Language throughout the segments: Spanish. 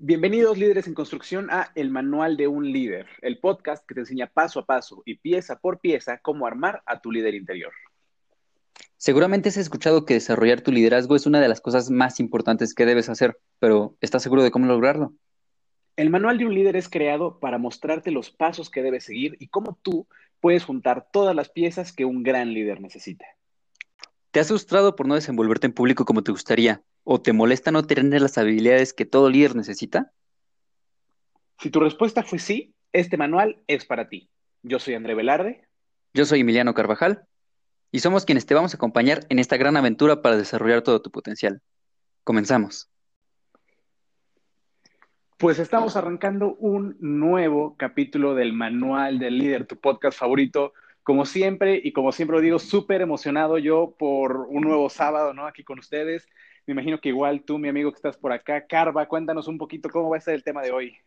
Bienvenidos líderes en construcción a El Manual de un Líder, el podcast que te enseña paso a paso y pieza por pieza cómo armar a tu líder interior. Seguramente has escuchado que desarrollar tu liderazgo es una de las cosas más importantes que debes hacer, pero ¿estás seguro de cómo lograrlo? El Manual de un Líder es creado para mostrarte los pasos que debes seguir y cómo tú puedes juntar todas las piezas que un gran líder necesita. ¿Te has frustrado por no desenvolverte en público como te gustaría? ¿O te molesta no tener las habilidades que todo líder necesita? Si tu respuesta fue sí, este manual es para ti. Yo soy André Velarde. Yo soy Emiliano Carvajal. Y somos quienes te vamos a acompañar en esta gran aventura para desarrollar todo tu potencial. Comenzamos. Pues estamos arrancando un nuevo capítulo del Manual del Líder, tu podcast favorito. Como siempre, y como siempre lo digo, súper emocionado yo por un nuevo sábado, ¿no? Aquí con ustedes. Me imagino que igual tú, mi amigo que estás por acá, Carva, cuéntanos un poquito cómo va a ser el tema de hoy.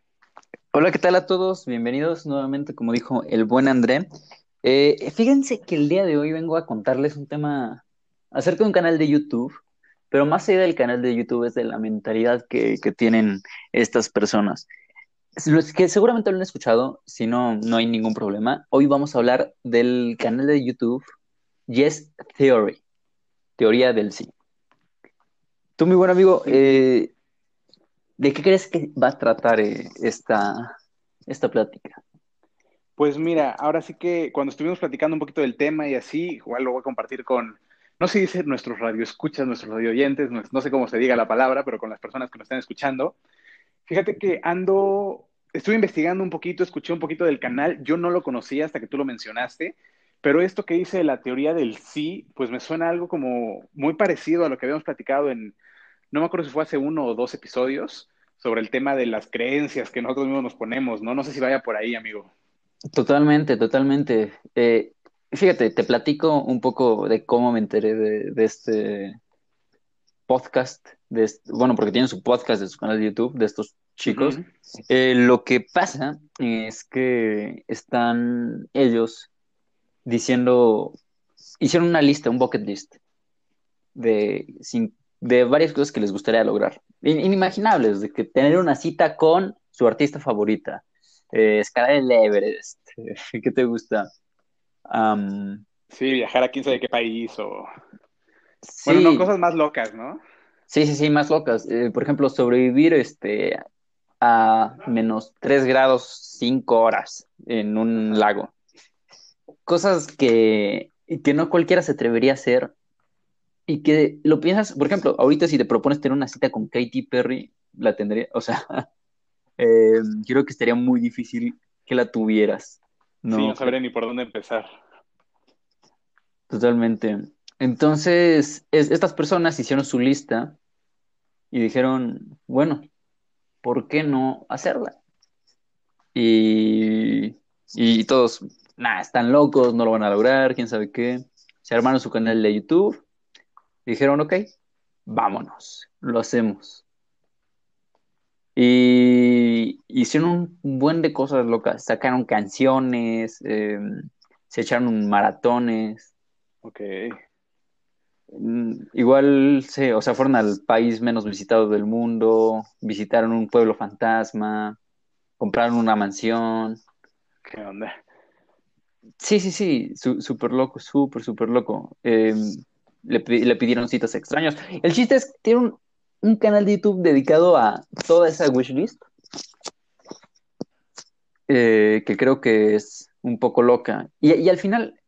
Hola, ¿qué tal a todos? Bienvenidos nuevamente, como dijo el buen André. Eh, fíjense que el día de hoy vengo a contarles un tema acerca de un canal de YouTube, pero más allá del canal de YouTube es de la mentalidad que, que tienen estas personas. Los que seguramente lo han escuchado, si no, no hay ningún problema. Hoy vamos a hablar del canal de YouTube Yes Theory, teoría del sí. Tú, mi buen amigo, eh, ¿de qué crees que va a tratar eh, esta, esta plática? Pues mira, ahora sí que cuando estuvimos platicando un poquito del tema y así, igual lo voy a compartir con, no sé si dice nuestros radioescuchas, nuestros radioyentes, no, no sé cómo se diga la palabra, pero con las personas que nos están escuchando. Fíjate que ando, estuve investigando un poquito, escuché un poquito del canal, yo no lo conocía hasta que tú lo mencionaste, pero esto que dice la teoría del sí, pues me suena algo como muy parecido a lo que habíamos platicado en no me acuerdo si fue hace uno o dos episodios, sobre el tema de las creencias que nosotros mismos nos ponemos, ¿no? No sé si vaya por ahí, amigo. Totalmente, totalmente. Eh, fíjate, te platico un poco de cómo me enteré de, este podcast, de bueno, porque tienen su podcast de su canal de YouTube, de estos chicos. Eh, lo que pasa es que están ellos diciendo, hicieron una lista, un bucket list de de varias cosas que les gustaría lograr. Inimaginables, de que tener una cita con su artista favorita, eh, escalar el Everest, ¿qué te gusta? sí, viajar a quién sabe qué país o... Bueno, no, cosas más locas, ¿no? Sí, sí, sí, más locas. Eh, por ejemplo, sobrevivir este, a menos 3 grados 5 horas en un lago. Cosas que, que no cualquiera se atrevería a hacer y que lo piensas, por ejemplo, ahorita si te propones tener una cita con Katy Perry, la tendría, o sea, eh, creo que estaría muy difícil que la tuvieras. ¿no? Sí, no sabría ni por dónde empezar. Totalmente. Entonces, estas personas hicieron su lista y dijeron, bueno, ¿por qué no hacerla? Y, y todos, nada, están locos, no lo van a lograr, quién sabe qué. Se armaron su canal de YouTube dijeron, ok, vámonos, lo hacemos. Y hicieron un buen de cosas locas, sacaron canciones, em, se echaron maratones. Ok. Mm, igual, se, o sea, fueron al país menos visitado del mundo, visitaron un pueblo fantasma, compraron una mansión. ¿Qué onda? Sí, sí, sí, súper loco, súper, súper loco. Eh, le, pidieron citas extraños. El chiste es que tiene un, canal de YouTube dedicado a toda esa wishlist, eh, que creo que es un poco loca. Y, al final,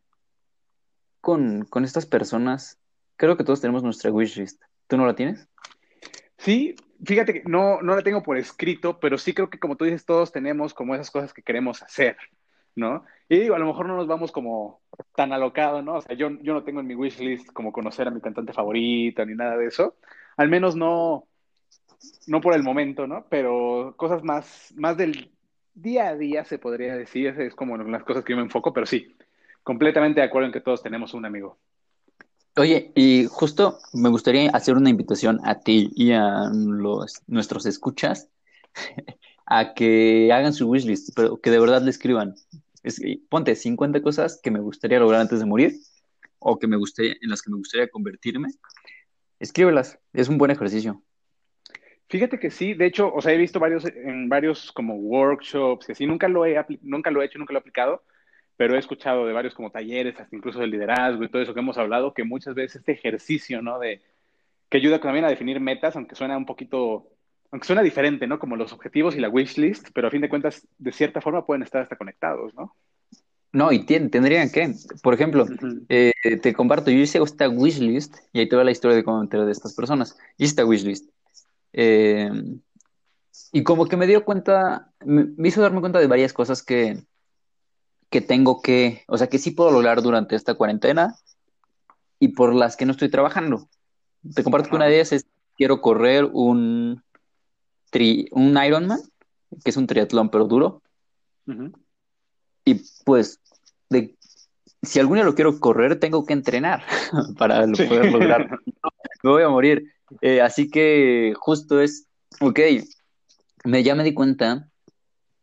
con, estas personas, creo que todos tenemos nuestra wishlist. ¿Tú no la tienes? Sí, fíjate que no, no la tengo por escrito, pero sí creo que como tú dices, todos tenemos como esas cosas que queremos hacer. ¿no? Y digo, a lo mejor no nos vamos como tan alocados, ¿no? O sea, yo, yo no tengo en mi wishlist como conocer a mi cantante favorita ni nada de eso. Al menos no, no por el momento, ¿no? Pero cosas más, más del día a día, se podría decir. Es como las cosas que yo me enfoco, pero sí, completamente de acuerdo en que todos tenemos un amigo. Oye, y justo me gustaría hacer una invitación a ti y a los, nuestros escuchas a que hagan su wishlist, pero que de verdad le escriban. Es, ponte 50 cosas que me gustaría lograr antes de morir o que me gustaría, en las que me gustaría convertirme. Escríbelas, es un buen ejercicio. Fíjate que sí, de hecho, o sea, he visto varios, en varios como workshops y así, nunca lo he, nunca lo he hecho, nunca lo he aplicado, pero he escuchado de varios como talleres, hasta incluso del liderazgo y todo eso que hemos hablado, que muchas veces este ejercicio, ¿no? De, que ayuda también a definir metas, aunque suena un poquito, aunque suena diferente, ¿no? Como los objetivos y la wish list, pero a fin de cuentas, de cierta forma pueden estar hasta conectados, ¿no? No, y tendrían que. Por ejemplo, eh, te comparto, yo hice esta wishlist, y ahí te va la historia de cómo enteré de estas personas. Hice esta wishlist. Eh, y como que me dio cuenta, me, hizo darme cuenta de varias cosas que, que tengo que, o sea, que sí puedo lograr durante esta cuarentena y por las que no estoy trabajando. Te comparto que una de ellas es, quiero correr un, tri, un Ironman, que es un triatlón pero duro. Y pues de, si algún día lo quiero correr, tengo que entrenar para poder lograr. me voy a morir. Eh, así que justo es, ok, me, ya me di cuenta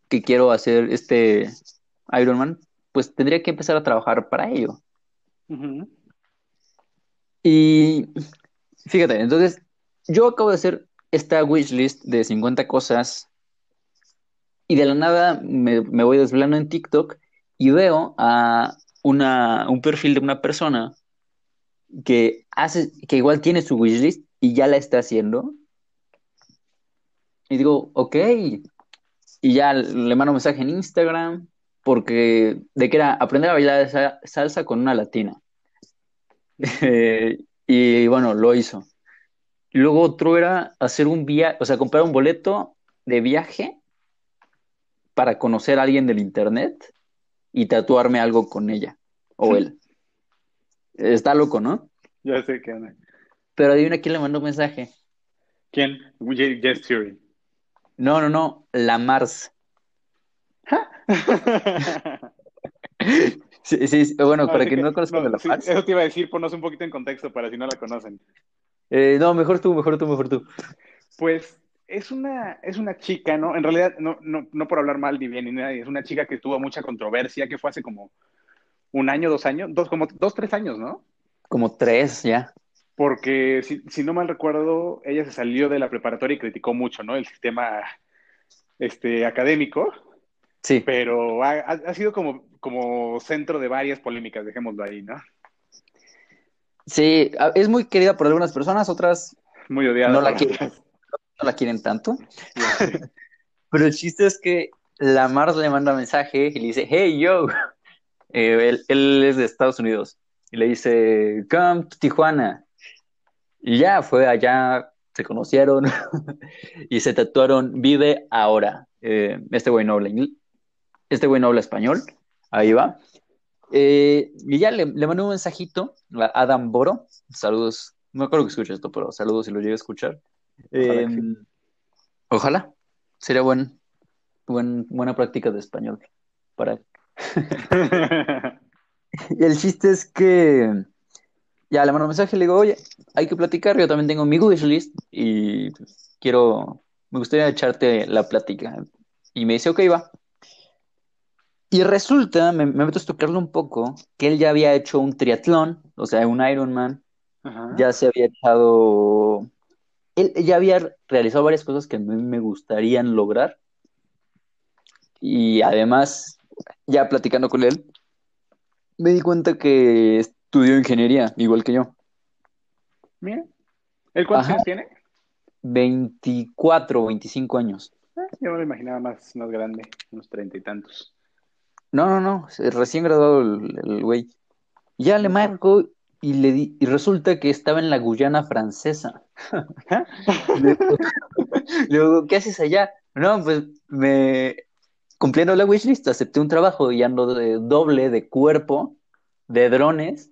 que quiero hacer este Ironman, pues tendría que empezar a trabajar para ello. Y fíjate, entonces yo acabo de hacer esta wishlist de 50 cosas y de la nada me, me voy desvelando en TikTok y veo a una, un perfil de una persona que hace, que igual tiene su wishlist y ya la está haciendo. Y digo, ok. Y ya le mando un mensaje en Instagram porque de que era aprender a bailar salsa con una latina. y bueno, lo hizo. Luego otro era hacer un viaje, o sea, comprar un boleto de viaje para conocer a alguien del internet y tatuarme algo con ella o él. Está loco, ¿no? Ya sé que no. Pero adivina quién le mandó un mensaje. ¿Quién? Jess Theory. No, no, no, la Mars. Sí, sí, bueno, para que, no conozcan la Mars. Eso te iba a decir, ponnos un poquito en contexto para si no la conocen. Eh, no, mejor tú, mejor tú, mejor tú. Pues es una, es una chica, ¿no? En realidad, no, no, no por hablar mal ni bien ni nada, es una chica que tuvo mucha controversia, que fue hace como un año, dos años, dos, como dos, tres años, ¿no? Como tres, ya. Porque si, si no mal recuerdo, ella se salió de la preparatoria y criticó mucho, ¿no? El sistema este, académico. Sí. Pero ha, ha sido como, como centro de varias polémicas, dejémoslo ahí, ¿no? Sí, es muy querida por algunas personas, otras muy odiada. No la quieren no la quieren tanto. Pero el chiste es que la Mars le manda mensaje y le dice, hey, yo. Eh, él, es de Estados Unidos. Y le dice, come to Tijuana. Y ya fue allá, se conocieron y se tatuaron, vive ahora. Eh, este güey no habla. Este güey no habla español. Ahí va. Eh, y ya le, le mandó un mensajito a Adam Boro. Saludos. No creo que escuche esto, pero saludos si lo llegue a escuchar. Ojalá, em, Sería buen, buen, buena práctica de español para y el chiste es que ya le mando un mensaje y le digo, oye, hay que platicar, yo también tengo mi wishlist y quiero, me gustaría echarte la plática. Y me dice, ok, va. Y resulta, me, me meto a estudiarlo un poco, que él ya había hecho un triatlón, o sea, un Ironman, ya se había echado él ya había realizado varias cosas que a mí me gustarían lograr. Y además, ya platicando con él, me di cuenta que estudió ingeniería, igual que yo. Mira. ¿Él cuántos años tiene? 24, 25 años. Ah, yo me lo imaginaba más, más grande, unos treinta y tantos. No, no, no, recién graduado el, güey. Ya le marco y, le di, y resulta que estaba en la Guyana francesa. Luego, ¿qué haces allá? No, pues me cumpliendo la wishlist, acepté un trabajo y ando de doble de cuerpo de drones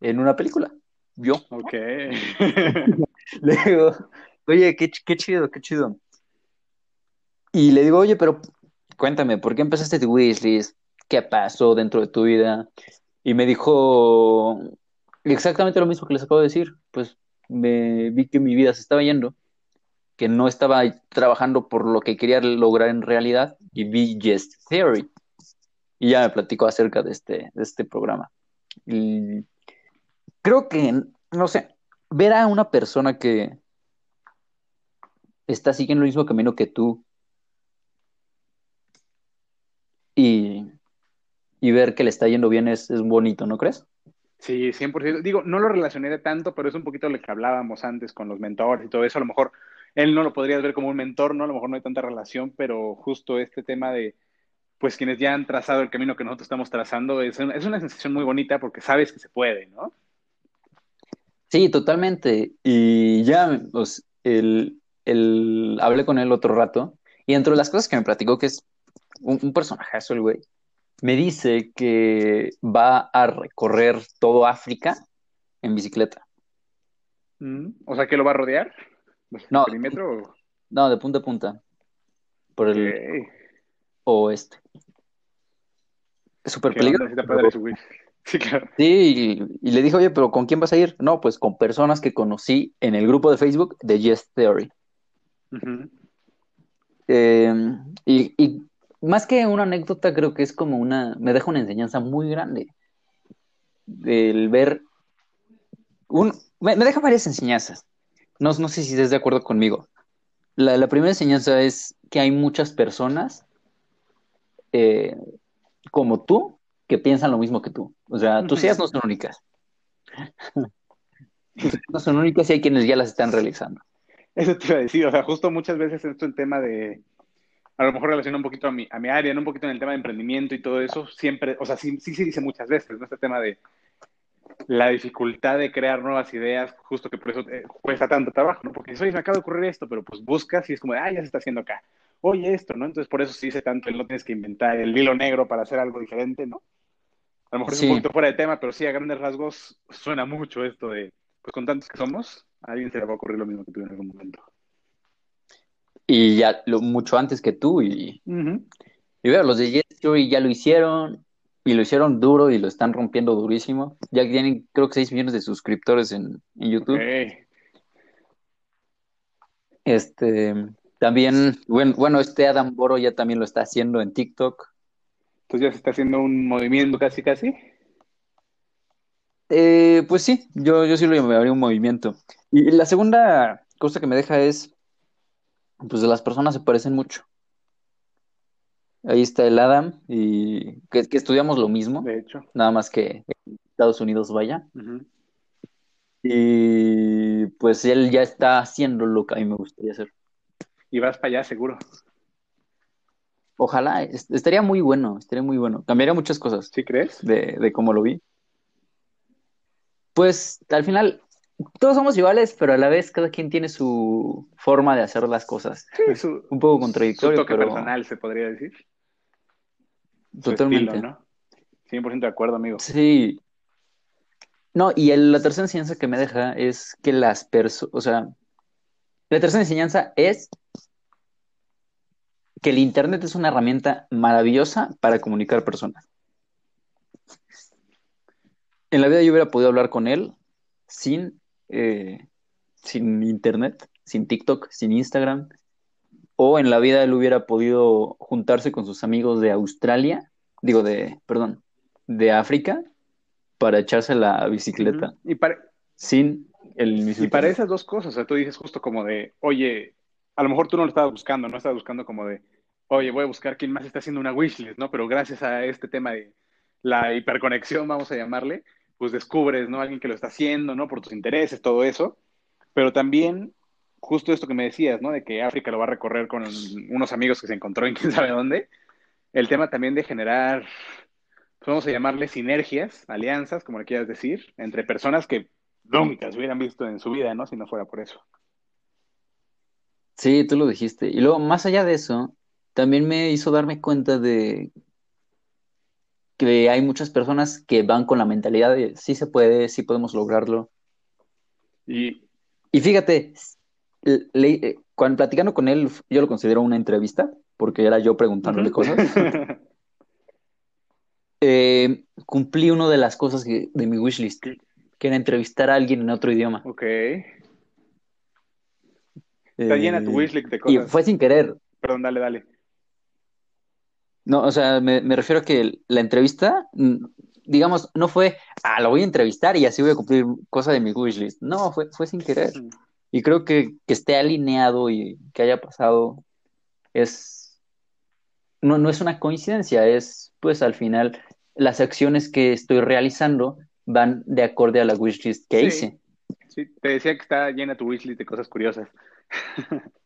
en una película. Yo. Ok. le digo, oye, qué, qué chido, qué chido. Y le digo, oye, pero cuéntame, ¿por qué empezaste tu wishlist? ¿Qué pasó dentro de tu vida? Y me dijo, Exactamente lo mismo que les acabo de decir. Pues me vi que mi vida se estaba yendo, que no estaba trabajando por lo que quería lograr en realidad y vi Just Theory. Y ya me platicó acerca de este, de este programa. Y creo que, no sé, ver a una persona que está siguiendo el mismo camino que tú y, y ver que le está yendo bien es, es bonito, ¿no crees? Sí, 100%. Digo, no lo relacioné tanto, pero es un poquito lo que hablábamos antes con los mentores y todo eso. A lo mejor él no lo podrías ver como un mentor, ¿no? A lo mejor no hay tanta relación, pero justo este tema de, pues quienes ya han trazado el camino que nosotros estamos trazando, es una, es una sensación muy bonita porque sabes que se puede, ¿no? Sí, totalmente. Y ya, pues, el, el, hablé con él otro rato y entre las cosas que me platicó, que es un, un personajazo el güey, me dice que va a recorrer todo África en bicicleta. Mm, O sea, que lo va a rodear. No, perímetro? No, de punta a punta. Por el oeste. Es súper peligroso. Sí claro. Sí, y, y le dije, oye, pero ¿con quién vas a ir? No, pues con personas que conocí en el grupo de Facebook de Yes Theory. Eh, y, y más que una anécdota, creo que es como una, me deja una enseñanza muy grande. El ver, un, me, me deja varias enseñanzas. No, no sé si estés de acuerdo conmigo. La, la primera enseñanza es que hay muchas personas eh, como tú que piensan lo mismo que tú. O sea, tus ideas no son únicas. Tus ideas no son únicas y hay quienes ya las están realizando. Eso te iba a decir, o sea, justo muchas veces esto en tema de, a lo mejor relaciona un poquito a mi, a mi área, ¿no? un poquito en el tema de emprendimiento y todo eso, siempre, o sea, sí, sí se dice muchas veces, ¿no? Este tema de la dificultad de crear nuevas ideas, justo que por eso eh, cuesta tanto trabajo, ¿no? Porque oye, me acaba de ocurrir esto, pero pues buscas y es como, ah, ya se está haciendo acá. Oye, esto, ¿no? Entonces por eso se dice tanto, el no tienes que inventar el hilo negro para hacer algo diferente, ¿no? A lo mejor es un poquito fuera de tema, pero sí, a grandes rasgos suena mucho esto de, pues con tantos que somos, a alguien se le va a ocurrir lo mismo que tú en algún momento. Y ya lo, mucho antes que tú y. Y veo, los de Yes Theory ya lo hicieron y lo hicieron duro y lo están rompiendo durísimo. Ya tienen, creo que 6 millones de suscriptores en, en YouTube. Este, también, bueno, bueno, este Adam Boro ya también lo está haciendo en TikTok. Entonces ya se está haciendo un movimiento casi, casi. Eh, pues sí, yo, yo sí lo llamaría un movimiento. Y la segunda cosa que me deja es, pues las personas se parecen mucho. Ahí está el Adam y que, que estudiamos lo mismo, De hecho. nada más que Estados Unidos vaya. Y pues él ya está haciendo lo que a mí me gustaría hacer. Y vas para allá, seguro. Ojalá, es- estaría muy bueno, estaría muy bueno. Cambiaría muchas cosas ¿Sí crees? de, de cómo lo vi. Pues al final, todos somos iguales, pero a la vez cada quien tiene su forma de hacer las cosas. Sí, su, Un poco su contradictorio, toque pero personal, se podría decir. Su totalmente. estilo, ¿no? 100% de acuerdo, amigo. Sí. No, y el- la tercera enseñanza que me deja es que las personas, o sea, la tercera enseñanza es que el Internet es una herramienta maravillosa para comunicar personas. En la vida yo hubiera podido hablar con él sin, eh, sin Internet, sin TikTok, sin Instagram, o en la vida él hubiera podido juntarse con sus amigos de Australia, digo de, perdón, de África, para echarse la bicicleta. Y para, sin el mismo y para esas dos cosas, o sea, tú dices justo como de, oye, a lo mejor tú no lo estabas buscando, no estabas buscando como de, oye, voy a buscar quién más está haciendo una wishlist, ¿no? Pero gracias a este tema de la hiperconexión, vamos a llamarle, pues descubres, ¿no? Alguien que lo está haciendo, ¿no? Por tus intereses, todo eso. Pero también, justo esto que me decías, ¿no? De que África lo va a recorrer con unos amigos que se encontró en quién sabe dónde. El tema también de generar, pues vamos a llamarle sinergias, alianzas, como le quieras decir, entre personas que nunca se hubieran visto en su vida, ¿no? Si no fuera por eso. Sí, tú lo dijiste. Y luego, más allá de eso, también me hizo darme cuenta de que hay muchas personas que van con la mentalidad de sí se puede, sí podemos lograrlo. Y Y fíjate, le- cuando platicando con él, yo lo considero una entrevista, porque era yo preguntándole cosas. Eh, cumplí una de las cosas que- de mi wishlist, que era entrevistar a alguien en otro idioma. ok. Está llena tu Eh, wishlist de y cosas. fue sin querer. Perdón, dale, dale. No, o sea, me, me refiero a que la entrevista, digamos, no fue, ah, lo voy a entrevistar y así voy a cumplir cosa de mi wishlist. No, fue, fue sin querer. Y creo que, que esté alineado y que haya pasado es, no, no es una coincidencia, es pues al final las acciones que estoy realizando van de acorde a la wishlist que Sí, hice. sí, te decía que está llena tu wishlist de cosas curiosas.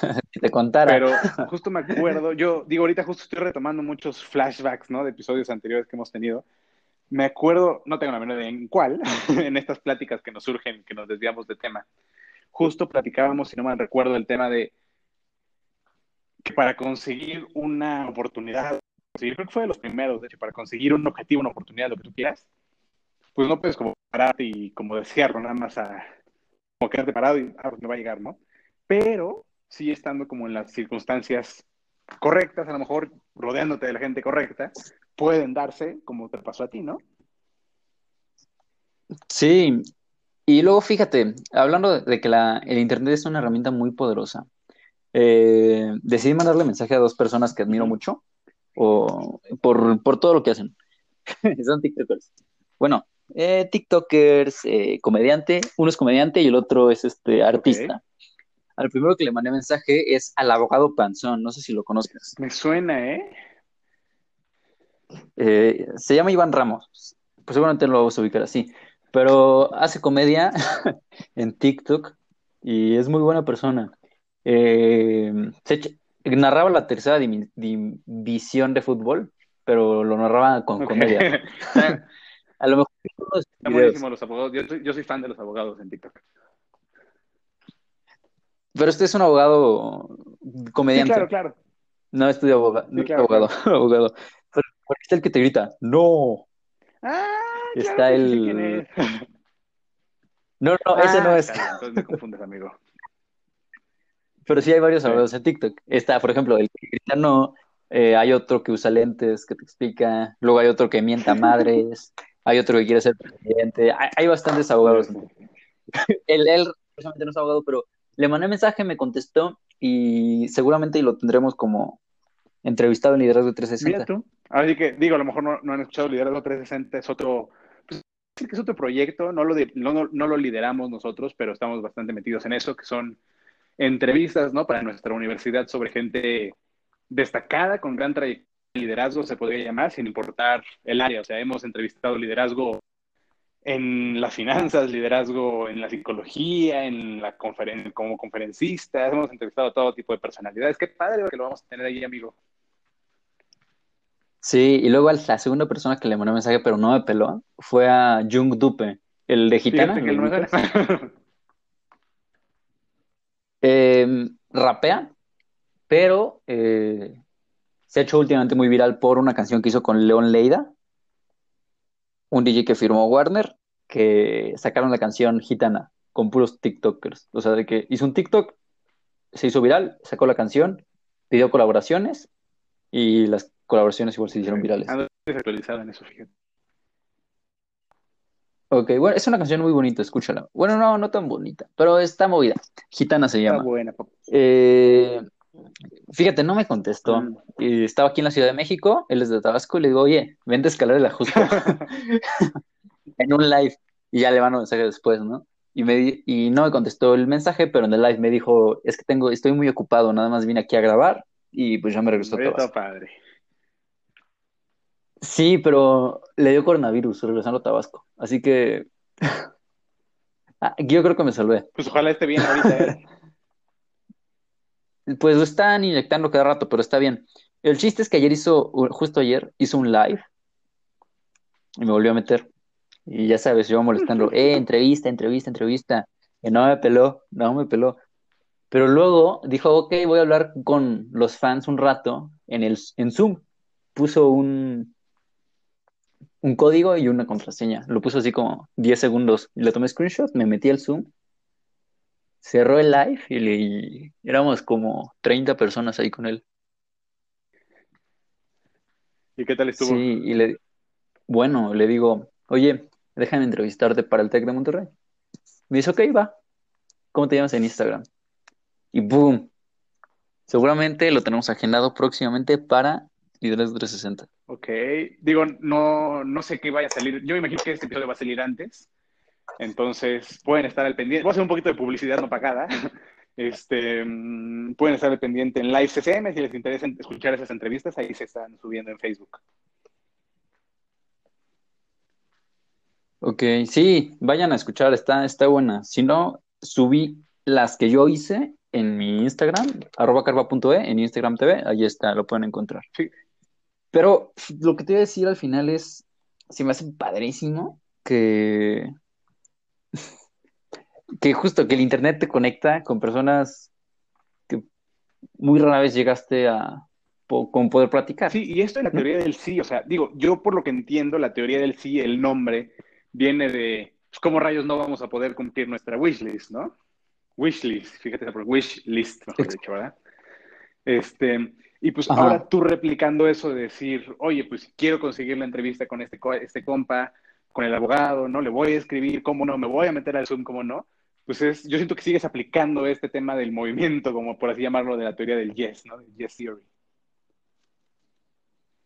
Si te contara. Pero justo me acuerdo, yo digo, ahorita justo estoy retomando muchos flashbacks, ¿no? De episodios anteriores que hemos tenido. Me acuerdo, no tengo la menor idea en cuál, en estas pláticas que nos surgen, que nos desviamos de tema. Justo platicábamos, si no mal recuerdo, el tema de que para conseguir una oportunidad, yo creo que fue de los primeros, de hecho, para conseguir un objetivo, una oportunidad, lo que tú quieras, pues no puedes como pararte y como desearlo, nada más a como quedarte parado y ah, pues me va a llegar, ¿no? Pero sí estando como en las circunstancias correctas, a lo mejor rodeándote de la gente correcta, pueden darse como te pasó a ti, ¿no? Sí, y luego fíjate, hablando de, que la, el Internet es una herramienta muy poderosa, eh, decidí mandarle mensaje a dos personas que admiro mucho o, por, por todo lo que hacen. Son TikTokers. Bueno, eh, TikTokers, eh, comediante, uno es comediante y el otro es este artista. Al primero que le mandé mensaje es al abogado Panzón, no sé si lo conozcas. Me suena, ¿eh? Eh, se llama Iván Ramos, pues seguramente lo vamos a ubicar así, pero hace comedia en TikTok y es muy buena persona. Eh, se echa- narraba la tercera división de fútbol, pero lo narraba con comedia. A lo mejor unos está videos, buenísimo los abogados. Yo soy fan de los abogados en TikTok. Pero este es un abogado Sí, comediante, claro, claro. no estudia abogado, no Sí, es claro, abogado, claro. abogado. Pero porque está el que te grita, no, Ah, claro está sí quién el... es. No, no, ese no Ah, es. entonces me confundes, amigo. Pero sí hay varios abogados en TikTok. Está, por ejemplo, el que grita no, eh, hay otro que usa lentes que te explica, luego hay otro que mienta madres, hay otro que quiere ser presidente, hay, hay bastantes abogados. Sí, Él, él personalmente no es abogado, pero le mandé mensaje, me contestó y seguramente lo tendremos como entrevistado en Liderazgo Mira 360. tú. Así que, digo, a lo mejor no, han escuchado Liderazgo 360, es otro, pues, es otro proyecto, no lo, no, no- lo lideramos nosotros, pero estamos bastante metidos en eso, que son entrevistas, ¿no? Para nuestra universidad sobre gente destacada, con gran trayectoria de liderazgo, se podría llamar, sin importar el área. O sea, hemos entrevistado liderazgo en las finanzas, liderazgo en la psicología, en la conferen como conferencistas, hemos entrevistado a todo tipo de personalidades. Qué padre que lo vamos a tener ahí, amigo. Sí, y luego la segunda persona que le mandé mensaje, pero no me peló, fue a Jung Dupe, el de Gitana, que ¿lo no. Eh, rapea, pero eh, se ha hecho últimamente muy viral por una canción que hizo con León Leida, un DJ que firmó Warner, que sacaron la canción Gitana con puros TikTokers. O sea, de que hizo un TikTok, se hizo viral, sacó la canción, pidió colaboraciones y las colaboraciones igual se hicieron virales. Ando desactualizado en eso, fíjate. Ok, bueno, es una canción muy bonita, escúchala. Bueno, no, no tan bonita, pero está movida. Gitana se Está llama. buena, papá. Eh, fíjate, no me contestó. Mm. Y estaba aquí en la Ciudad de México, él es de Tabasco, y le digo, oye, vente a escalar el Ajusco en un live. Y ya le mando mensaje después, ¿no? Y, me, y no me contestó el mensaje, pero en el live me dijo, es que tengo, estoy muy ocupado, nada más vine aquí a grabar y pues ya me regresó a Tabasco. padre. Sí, pero le dio coronavirus regresando a Tabasco. Así que ah, yo creo que me salvé. Pues ojalá esté bien ahorita, ¿eh? Pues lo están inyectando cada rato, pero está bien. El chiste es que ayer hizo, justo ayer, hizo un live y me volvió a meter. Y ya sabes, yo molestando, eh, entrevista, entrevista, entrevista. Y no me peló, no me peló. Pero luego dijo, ok, voy a hablar con los fans un rato en el, en Zoom. Puso un, un código y una contraseña. Lo puso así como 10 segundos. Y le tomé screenshot, me metí al Zoom, cerró el live y, le- y éramos como 30 personas ahí con él. ¿Y qué tal estuvo? Sí, y le, bueno, le digo, oye, déjame entrevistarte para el Tec de Monterrey. Me dice, ok, va. ¿Cómo te llamas en Instagram? Y boom. Seguramente lo tenemos agendado próximamente para Liderazgo 360. Ok. Digo, no, no sé qué vaya a salir. Yo me imagino que este episodio va a salir antes, Entonces, pueden estar al pendiente. Voy a hacer un poquito de publicidad no pagada. Este, mm, pueden estar al pendiente en Live CCM si les interesa escuchar esas entrevistas. Ahí se están subiendo en Facebook. Ok, sí, vayan a escuchar, está, está buena. Si no, subí las que yo hice en mi Instagram, arroba carva.e, en Instagram TV, ahí está, lo pueden encontrar. Sí. Pero lo que te iba a decir al final es, se me hace padrísimo que que justo que el internet te conecta con personas que muy rara vez llegaste a con poder platicar. Sí, y esto es la teoría del sí, o sea, digo, yo por lo que entiendo, la teoría del sí, el nombre, viene de pues, cómo rayos no vamos a poder cumplir nuestra wishlist, ¿no? Wishlist, fíjate, wishlist, mejor dicho, ¿verdad? Este, y pues ahora tú replicando eso de decir, oye, pues quiero conseguir la entrevista con este, este compa, con el abogado, ¿no? Le voy a escribir, ¿cómo no? Me voy a meter al Zoom, ¿cómo no? pues es, yo siento que sigues aplicando este tema del movimiento, como por así llamarlo, de la teoría del yes, ¿no? Del yes theory.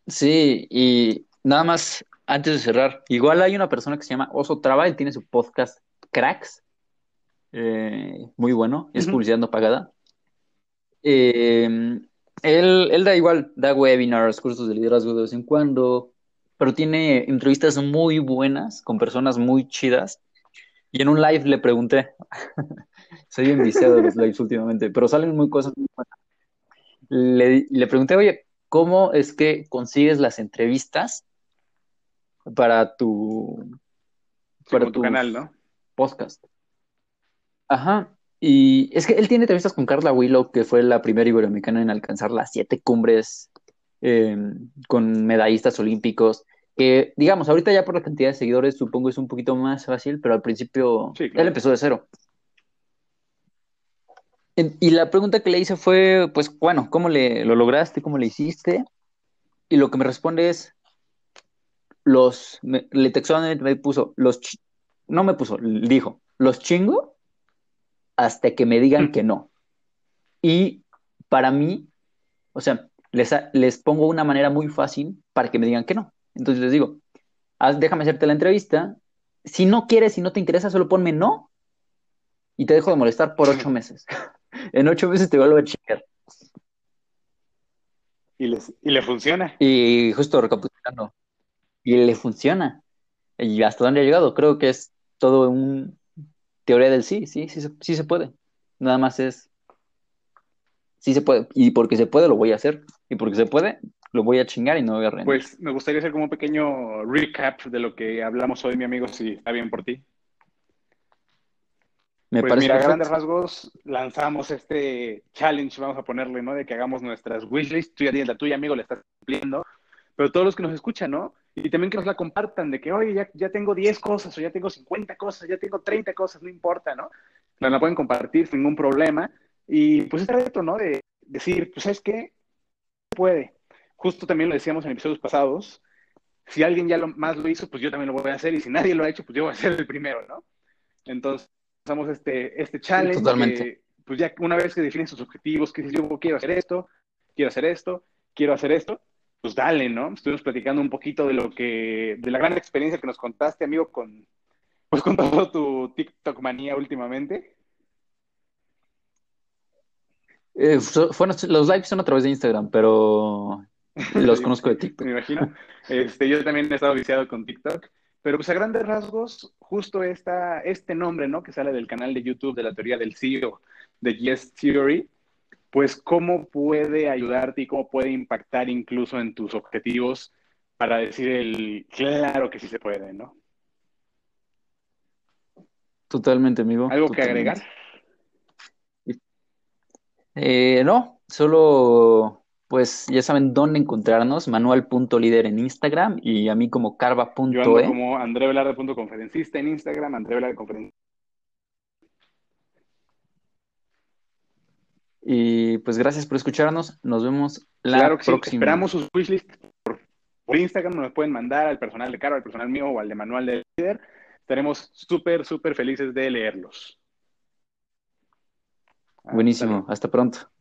Sí, y nada más antes de cerrar, igual hay una persona que se llama Oso Traba, él tiene su podcast Cracks, eh, muy bueno, es publicidad no pagada. Eh, él, él da igual, da webinars, cursos de liderazgo de vez en cuando, pero tiene entrevistas muy buenas con personas muy chidas y en un live le pregunté, soy bien viciado de los lives últimamente, pero salen muy cosas muy buenas. Le, le pregunté, oye, ¿cómo es que consigues las entrevistas para tu, para tu canal, ¿no? Podcast. Ajá. Y es que él tiene entrevistas con Carla Willow, que fue la primera iberoamericana en alcanzar las siete cumbres eh, con medallistas olímpicos que digamos, ahorita ya por la cantidad de seguidores supongo es un poquito más fácil, pero al principio él empezó de cero. y la pregunta que le hice fue, pues, bueno, ¿cómo le, lo lograste? ¿Cómo le hiciste? Y lo que me responde es, los, le textualmente me puso, los, no me puso, dijo, los chingo hasta que me digan que no. Y para mí, o sea, les, les pongo una manera muy fácil para que me digan que no. Entonces les digo, déjame hacerte la entrevista. Si no quieres, si no te interesa, solo ponme no y te dejo de molestar por ocho meses. en ocho meses te vuelvo a chingar. Y, les, y le funciona. Y justo recapitulando. Y le funciona. ¿Y hasta dónde ha llegado? Creo que es todo un teoría del sí, sí, sí, sí se puede. Nada más es sí se puede. Y porque se puede, lo voy a hacer. Y porque se puede, lo voy a chingar y no voy a rendir. Pues me gustaría hacer como un pequeño recap de lo que hablamos hoy, mi amigo, si está bien por ti. Me pues mira, a grandes rasgos lanzamos este challenge, vamos a ponerle, ¿no? De que hagamos nuestras wishlists. Tú ya tienes la tuya, amigo, la estás cumpliendo. Pero todos los que nos escuchan, ¿no? Y también que nos la compartan, de que, oye, ya, ya tengo 10 cosas, o ya tengo 50 cosas, ya tengo 30 cosas, no importa, ¿no? Nos la pueden compartir sin ningún problema. Y pues este reto, ¿no? De decir, pues, ¿sabes qué? Puede justo también lo decíamos en episodios pasados, si alguien ya lo, más lo hizo, pues yo también lo voy a hacer, y si nadie lo ha hecho, pues yo voy a ser el primero, ¿no? Entonces, usamos este, este challenge. Totalmente. pues ya una vez que defines tus objetivos, que dices, yo quiero hacer esto, quiero hacer esto, quiero hacer esto, pues dale, ¿no? Estuvimos platicando un poquito de lo que, de la gran experiencia que nos contaste, amigo, con, pues con todo tu TikTok manía últimamente. Eh, los lives son a través de Instagram, pero los conozco de TikTok. Me imagino. Este, yo también he estado viciado con TikTok. Pero pues a grandes rasgos, justo esta, este nombre, ¿no? Que sale del canal de YouTube de la teoría del CEO, de Yes Theory, pues cómo puede ayudarte y cómo puede impactar incluso en tus objetivos para decir el claro que sí se puede, ¿no? Totalmente, amigo. ¿Algo que agregar? Eh, no, solo pues ya saben dónde encontrarnos, manual.líder en Instagram y a mí como carva.e. Yo ando como andrevelarde.conferencista en Instagram, André Y pues gracias por escucharnos, nos vemos la claro que próxima. Sí, esperamos sus wishlists por, por, Instagram, nos pueden mandar al personal de Carva, al personal mío o al de Manual de Líder. Estaremos súper, súper felices de leerlos. Buenísimo, hasta pronto.